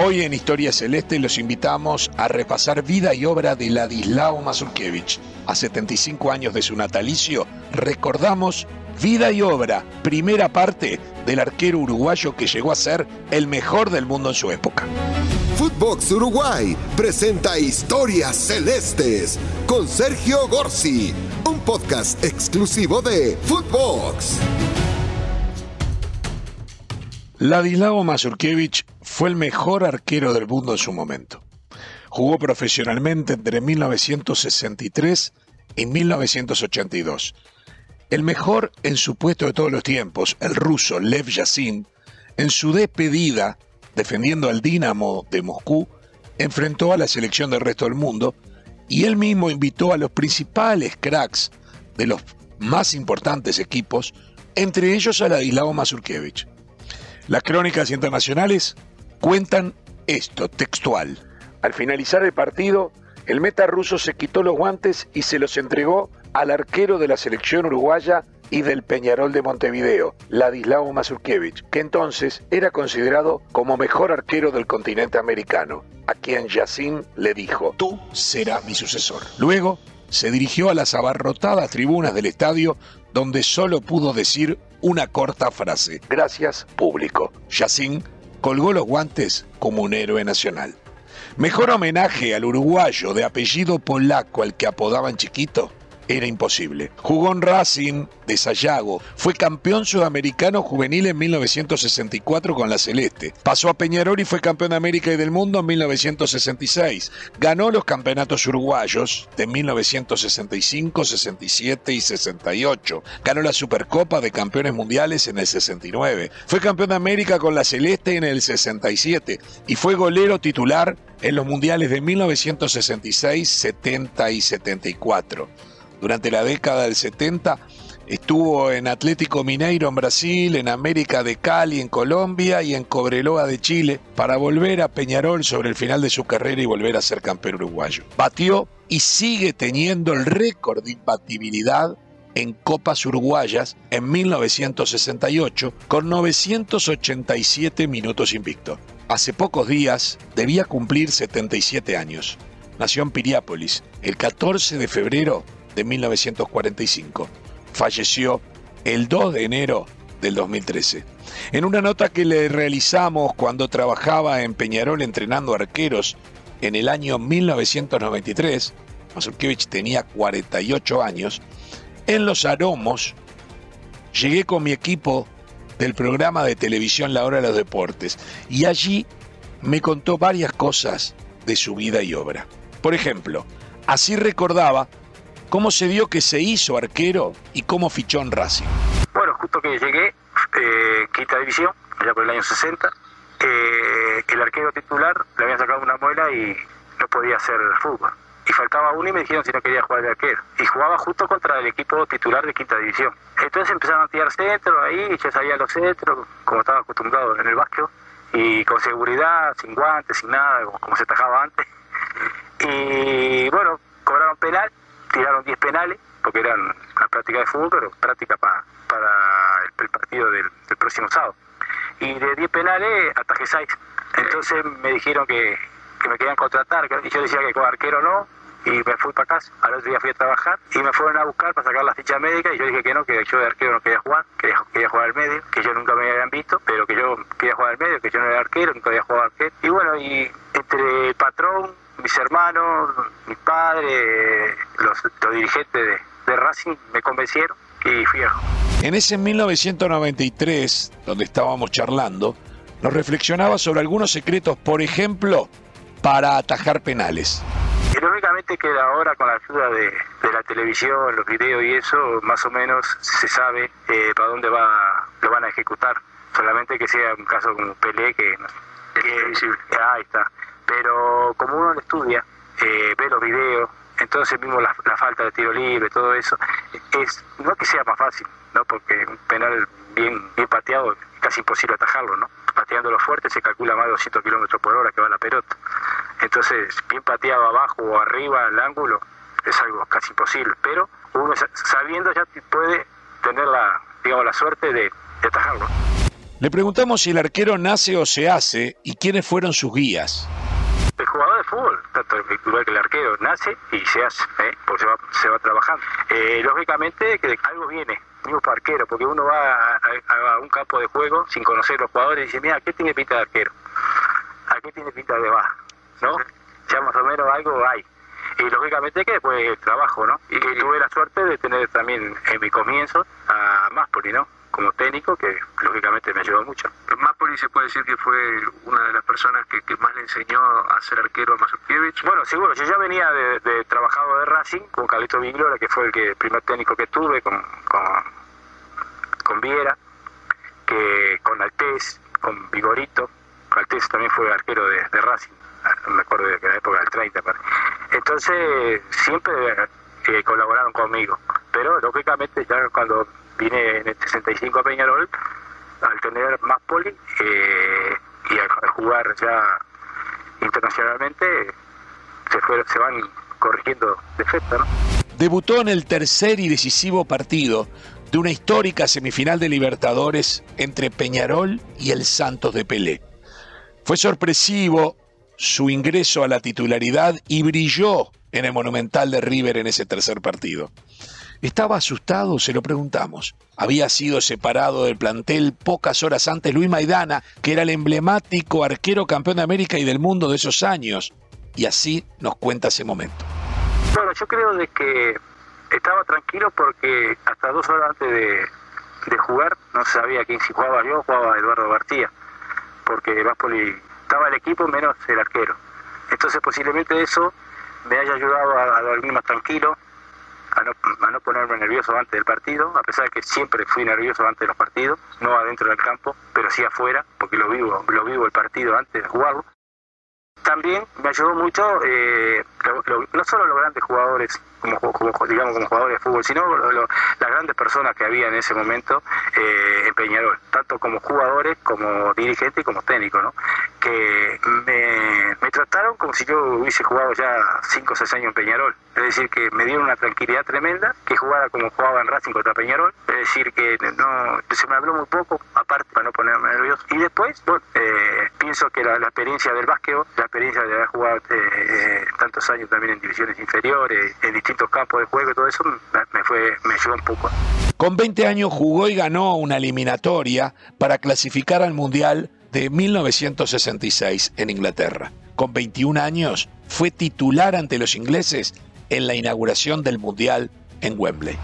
Hoy en Historia Celeste los invitamos a repasar vida y obra de Ladislao Mazurkiewicz. A 75 años de su natalicio, recordamos vida y obra, primera parte del arquero uruguayo que llegó a ser el mejor del mundo en su época. Footbox Uruguay presenta Historias Celestes con Sergio Gorsi, un podcast exclusivo de Footbox. Ladislao Mazurkiewicz fue el mejor arquero del mundo en su momento. Jugó profesionalmente entre 1963 y 1982. El mejor en su puesto de todos los tiempos, el ruso Lev Yassin, en su despedida, defendiendo al Dinamo de Moscú, enfrentó a la selección del resto del mundo y él mismo invitó a los principales cracks de los más importantes equipos, entre ellos a Ladislao Mazurkiewicz. Las crónicas internacionales cuentan esto, textual. Al finalizar el partido, el meta ruso se quitó los guantes y se los entregó al arquero de la selección uruguaya y del Peñarol de Montevideo, Ladislao Mazurkiewicz, que entonces era considerado como mejor arquero del continente americano, a quien Yacine le dijo, tú serás mi sucesor. Luego se dirigió a las abarrotadas tribunas del estadio donde solo pudo decir una corta frase, gracias público. Yacine colgó los guantes como un héroe nacional. Mejor homenaje al uruguayo de apellido polaco al que apodaban chiquito era imposible. Jugó en Racing de Sayago, fue campeón sudamericano juvenil en 1964 con la Celeste, pasó a Peñarol y fue campeón de América y del mundo en 1966, ganó los campeonatos uruguayos de 1965, 67 y 68, ganó la Supercopa de Campeones Mundiales en el 69, fue campeón de América con la Celeste en el 67 y fue golero titular en los mundiales de 1966, 70 y 74. Durante la década del 70 estuvo en Atlético Mineiro en Brasil, en América de Cali en Colombia y en Cobreloa de Chile para volver a Peñarol sobre el final de su carrera y volver a ser campeón uruguayo. Batió y sigue teniendo el récord de imbatibilidad en Copas Uruguayas en 1968 con 987 minutos invicto. Hace pocos días debía cumplir 77 años. Nació en Piriápolis el 14 de febrero de 1945. Falleció el 2 de enero del 2013. En una nota que le realizamos cuando trabajaba en Peñarol entrenando arqueros en el año 1993, Mazurkiewicz tenía 48 años, en Los Aromos llegué con mi equipo del programa de televisión La Hora de los Deportes y allí me contó varias cosas de su vida y obra. Por ejemplo, así recordaba ¿Cómo se dio que se hizo arquero y cómo fichó en Racing? Bueno, justo que llegué, eh, quinta división, ya por el año 60, eh, el arquero titular le habían sacado una muela y no podía hacer fútbol. Y faltaba uno y me dijeron si no quería jugar de arquero. Y jugaba justo contra el equipo titular de quinta división. Entonces empezaron a tirar centros ahí, yo sabía los centros, como estaba acostumbrado en el básquet, y con seguridad, sin guantes, sin nada, como se tajaba antes. Y bueno, cobraron penal tiraron 10 penales, porque eran una práctica de fútbol, pero práctica para el, partido del, próximo sábado. Y de 10 penales atajé 6. Entonces me dijeron que, me querían contratar, y yo decía que con arquero no, y me fui para casa. Al otro día fui a trabajar y me fueron a buscar para sacar la ficha médica y yo dije que no, que yo de arquero no quería jugar, que quería jugar al medio, que yo nunca me habían visto, pero que yo quería jugar al medio, que yo no era arquero, nunca había jugado arquero. Y bueno, y entre patrón, mis hermanos, mi padre, los, dirigentes de, Racing me convencieron y fui a... En ese 1993, donde estábamos charlando, nos reflexionaba sobre algunos secretos, por ejemplo, para atajar penales. Y lógicamente que ahora con la ayuda de, la televisión, los videos y eso, más o menos se sabe eh, para dónde va lo van a ejecutar. Solamente que sea un caso como Pelé que, que ahí está pero como uno estudia, eh, ve los videos, entonces mismo la, falta de tiro libre, todo eso, es no que sea más fácil, no porque un penal bien, bien pateado es casi imposible atajarlo, ¿no? Pateándolo fuerte se calcula más de 200 kilómetros por hora que va la pelota. Entonces, bien pateado abajo o arriba al ángulo es algo casi imposible, pero uno sabiendo ya puede tener la, digamos, la suerte de atajarlo. Le preguntamos si el arquero nace o se hace y quiénes fueron sus guías. El jugador de fútbol, tanto igual que el arquero, nace y se hace, ¿eh? porque se va, se va trabajando. Eh, lógicamente que algo viene, para arquero, porque uno va a, a, un campo de juego sin conocer los jugadores y dice, mira, ¿qué tiene pinta de arquero? ¿A qué tiene pinta de baja? ¿No? Ya más o menos algo hay. Y lógicamente que después el trabajo, ¿no? Y tuve la suerte de tener también en mi comienzo a Máspoli, ¿no? como técnico que lógicamente me ayudó mucho. Mapoli se puede decir que fue una de las personas que, más le enseñó a ser arquero a Mazurkiewicz. Bueno, seguro, yo ya venía de, de trabajado de Racing con Carlito Viglora, que fue el, que, primer técnico que tuve, con, con, Viera, que con Altés, con Vigorito. Altés también fue arquero de, Racing, me acuerdo de la época del 30. Entonces, siempre eh, colaboraron conmigo, pero lógicamente ya cuando vine en el 65 a Peñarol al tener más poli eh, y a, jugar ya internacionalmente se, se van corrigiendo defectos. ¿no? Debutó en el tercer y decisivo partido de una histórica semifinal de Libertadores entre Peñarol y el Santos de Pelé. Fue sorpresivo su ingreso a la titularidad y brilló en el Monumental de River en ese tercer partido. ¿Estaba asustado? Se lo preguntamos. Había sido separado del plantel pocas horas antes Luis Maidana, que era el emblemático arquero campeón de América y del mundo de esos años. Y así nos cuenta ese momento. Bueno, yo creo de que estaba tranquilo porque hasta dos horas antes de, jugar no sabía quién si jugaba yo jugaba Eduardo García, porque estaba el equipo menos el arquero. Entonces posiblemente eso me haya ayudado a, a dormir más tranquilo, a no, a no ponerme nervioso antes del partido, a pesar de que siempre fui nervioso antes de los partidos, no adentro del campo, pero sí afuera, porque lo vivo, lo vivo el partido antes de jugarlo. También me ayudó mucho, eh, no solo los grandes jugadores, como, digamos como jugadores de fútbol, sino las grandes personas que había en ese momento eh, en Peñarol, tanto como jugadores, como dirigentes y como técnicos, ¿no? que me, me, trataron como si yo hubiese jugado ya 5 o 6 años en Peñarol. Es decir, que me dieron una tranquilidad tremenda, que jugara como jugaba en Racing contra Peñarol. Es decir, que no se me habló muy poco, aparte para no ponerme nervioso. Y después, bueno, eh, pienso que la, experiencia del básquet, la experiencia de haber jugado eh, eh, tantos años también en divisiones inferiores, en distintos campos de juego y todo eso, me, fue, me ayudó un poco. Con 20 años jugó y ganó una eliminatoria para clasificar al Mundial de 1966 en Inglaterra. Con 21 años fue titular ante los ingleses en la inauguración del Mundial en Wembley.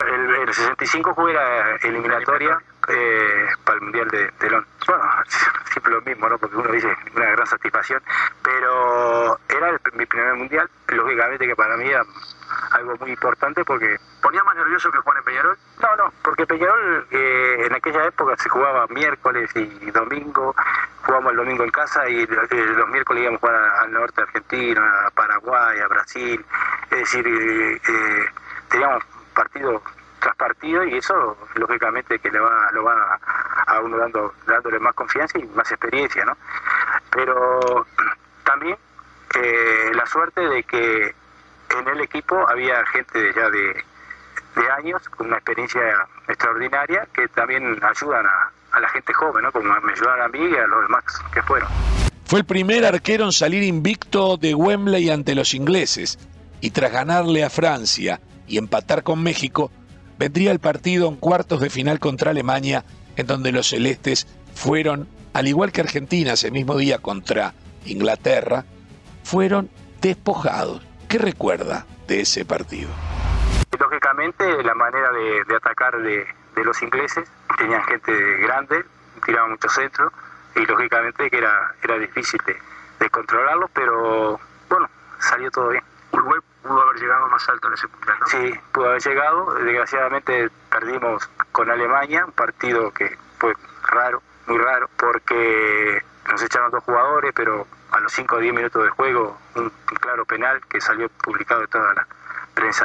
El, el 65 jugué la eliminatoria eh, para el Mundial de, de Londres. Bueno, siempre lo mismo, ¿no? Porque uno dice una gran satisfacción, pero era mi primer Mundial, lógicamente que para mí era algo muy importante porque... ¿Ponía más nervioso que Juan en Peñarol? No, no, porque Peñarol eh, en aquella época se jugaba miércoles y domingo, jugábamos el domingo en casa y los miércoles íbamos a jugar al norte de Argentina, a Paraguay, a Brasil, es decir, eh, eh, teníamos partidos tras partido y eso lógicamente que le va lo va a uno dando dándole más confianza y más experiencia no pero eh, la suerte de que en el equipo había gente ya de, de años con una experiencia extraordinaria que también ayudan a, a la gente joven, ¿no? como me ayudaron a mí y a los demás que fueron. Fue el primer arquero en salir invicto de Wembley ante los ingleses y tras ganarle a Francia y empatar con México, vendría el partido en cuartos de final contra Alemania, en donde los celestes fueron, al igual que Argentina ese mismo día contra Inglaterra, fueron despojados. ¿Qué recuerda de ese partido? Lógicamente, la manera de, atacar de, los ingleses, tenían gente grande, tiraban muchos centros, y lógicamente que era, era difícil de, de controlarlos, pero bueno, salió todo bien. Uruguay pudo haber llegado más alto en ese punto, ¿no? Sí, pudo haber llegado. Desgraciadamente perdimos con Alemania, un partido que fue raro, muy raro, porque nos echaron dos jugadores, pero a los 5 o 10 minutos de juego, un, claro penal que salió publicado en toda la prensa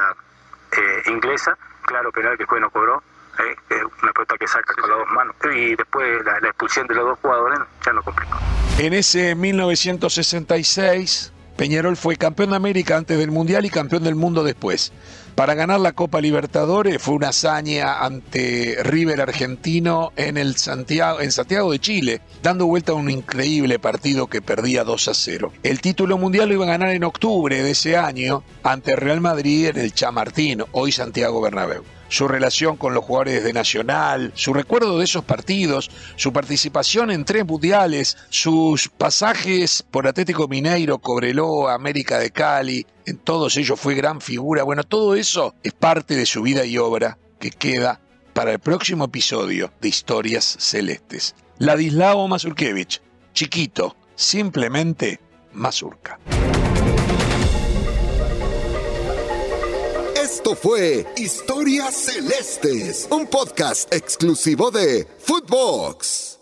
eh, inglesa, claro penal que el juez no cobró, eh, una pelota que saca con las dos manos. Y después la, la expulsión de los dos jugadores ya no complicó. En ese 1966 Peñarol fue campeón de América antes del Mundial y campeón del mundo después. Para ganar la Copa Libertadores fue una hazaña ante River Argentino en, el Santiago, en Santiago de Chile, dando vuelta a un increíble partido que perdía 2 a 0. El título mundial lo iba a ganar en octubre de ese año ante Real Madrid en el Chamartín, hoy Santiago Bernabéu su relación con los jugadores de Nacional, su recuerdo de esos partidos, su participación en tres mundiales, sus pasajes por Atlético Mineiro, Cobreloa, América de Cali, en todos ellos fue gran figura. Bueno, todo eso es parte de su vida y obra que queda para el próximo episodio de Historias Celestes. Ladislao Mazurkevich, chiquito, simplemente Mazurka. Esto fue Historias Celestes, un podcast exclusivo de Footbox.